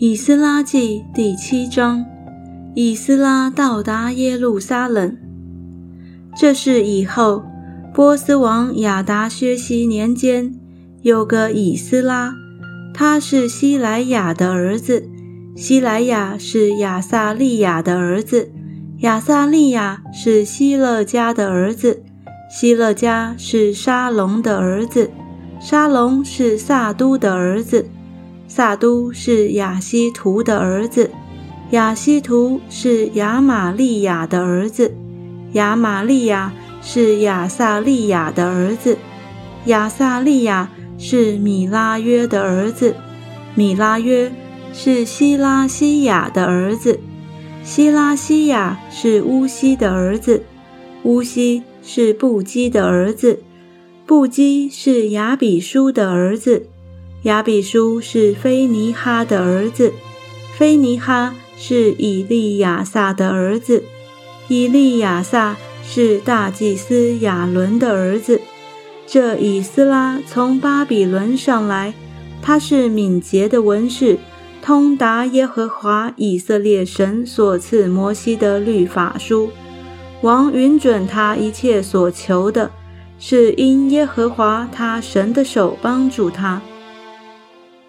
以斯拉记第七章，以斯拉到达耶路撒冷。这是以后，波斯王亚达薛西年间，有个以斯拉，他是希莱亚的儿子，希莱亚是亚撒利亚的儿子，亚撒利亚是希勒家的儿子，希勒家是沙龙的儿子，沙龙是萨都的儿子。萨都是亚西图的儿子，亚西图是亚玛利亚的儿子，亚玛利亚是亚萨利亚的儿子，亚萨利亚是米拉约的儿子，米拉约是希拉西亚的儿子，希拉西亚是乌西的儿子，乌西是布基的儿子，布基是亚比书的儿子。亚比书是菲尼哈的儿子，菲尼哈是以利亚撒的儿子，以利亚撒是大祭司亚伦的儿子。这以斯拉从巴比伦上来，他是敏捷的文士，通达耶和华以色列神所赐摩西的律法书。王允准他一切所求的，是因耶和华他神的手帮助他。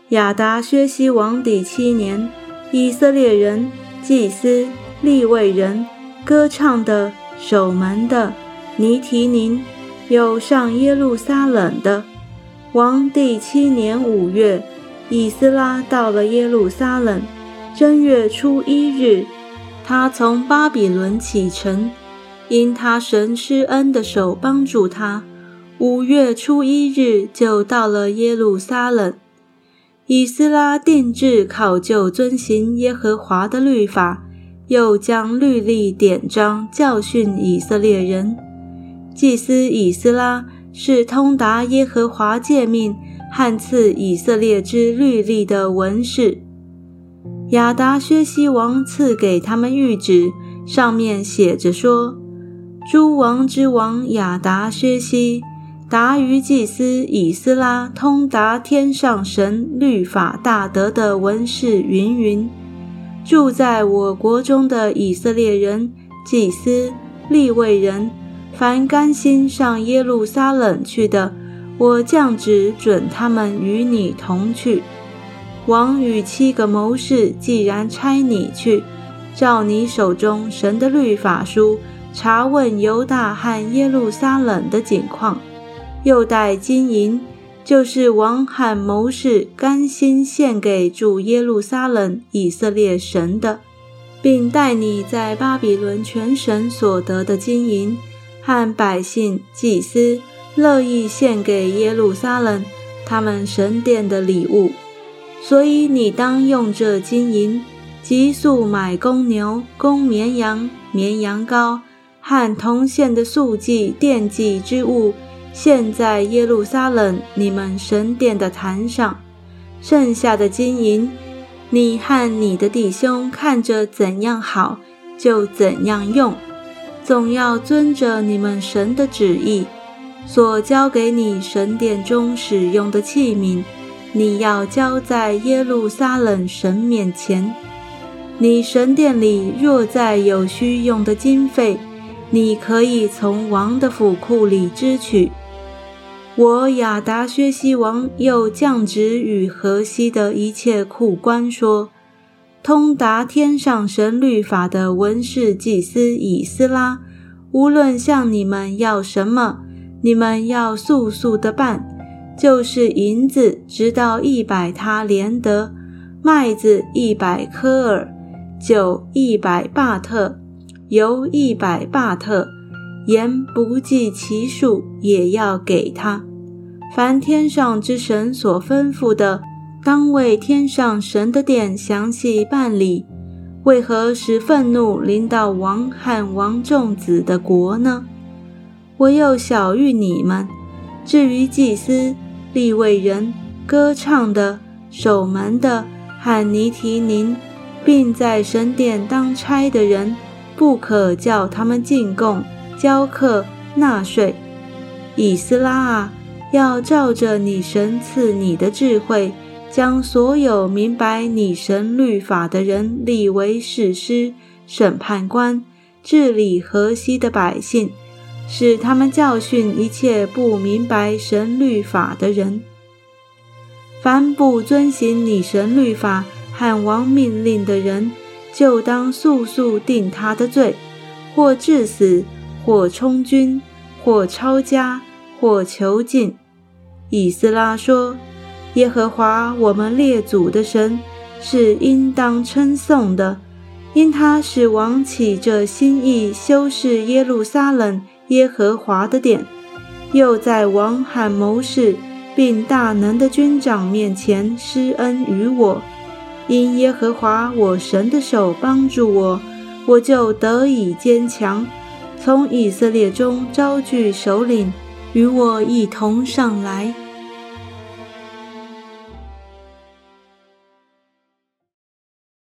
亚达薛西王第七年，以色列人、祭司、立位人、歌唱的、守门的、尼提宁，有上耶路撒冷的。王第七年五月，以斯拉到了耶路撒冷。正月初一日，他从巴比伦启程，因他神施恩的手帮助他。五月初一日就到了耶路撒冷。以斯拉定制考究遵行耶和华的律法，又将律例典章教训以色列人。祭司以斯拉是通达耶和华诫命汉赐以色列之律例的文士。亚达薛西王赐给他们谕旨，上面写着说：“诸王之王亚达薛西。”达于祭司以斯拉通达天上神律法大德的文士云云，住在我国中的以色列人、祭司、立位人，凡甘心上耶路撒冷去的，我降旨准他们与你同去。王与七个谋士既然差你去，照你手中神的律法书查问犹大和耶路撒冷的景况。又带金银，就是王罕谋士甘心献给主耶路撒冷以色列神的，并带你在巴比伦全神所得的金银和百姓祭司乐意献给耶路撒冷他们神殿的礼物。所以你当用这金银，急速买公牛、公绵羊、绵羊羔和铜线的素祭奠祭之物。现在耶路撒冷，你们神殿的坛上剩下的金银，你和你的弟兄看着怎样好，就怎样用，总要遵着你们神的旨意。所交给你神殿中使用的器皿，你要交在耶路撒冷神面前。你神殿里若再有需用的经费，你可以从王的府库里支取。我亚达薛西王又降旨与河西的一切库官说：“通达天上神律法的文士祭司以斯拉，无论向你们要什么，你们要速速的办，就是银子直到一百他连得，麦子一百科尔，酒一百巴特，油一百巴特，盐不计其数也要给他。”凡天上之神所吩咐的，当为天上神的殿详细办理。为何使愤怒临到王汉王众子的国呢？我又晓谕你们：至于祭司、立位人、歌唱的、守门的和尼提宁，并在神殿当差的人，不可叫他们进贡、交课、纳税。以斯拉啊！要照着你神赐你的智慧，将所有明白你神律法的人立为士师、审判官，治理河西的百姓，使他们教训一切不明白神律法的人。凡不遵行你神律法和王命令的人，就当速速定他的罪，或致死，或充军，或抄家，或囚禁。以斯拉说。耶和华我们列祖的神是应当称颂的，因他使王起这心意修饰耶路撒冷耶和华的殿，又在王和谋士并大能的军长面前施恩于我。因耶和华我神的手帮助我，我就得以坚强。从以色列中招聚首领，与我一同上来。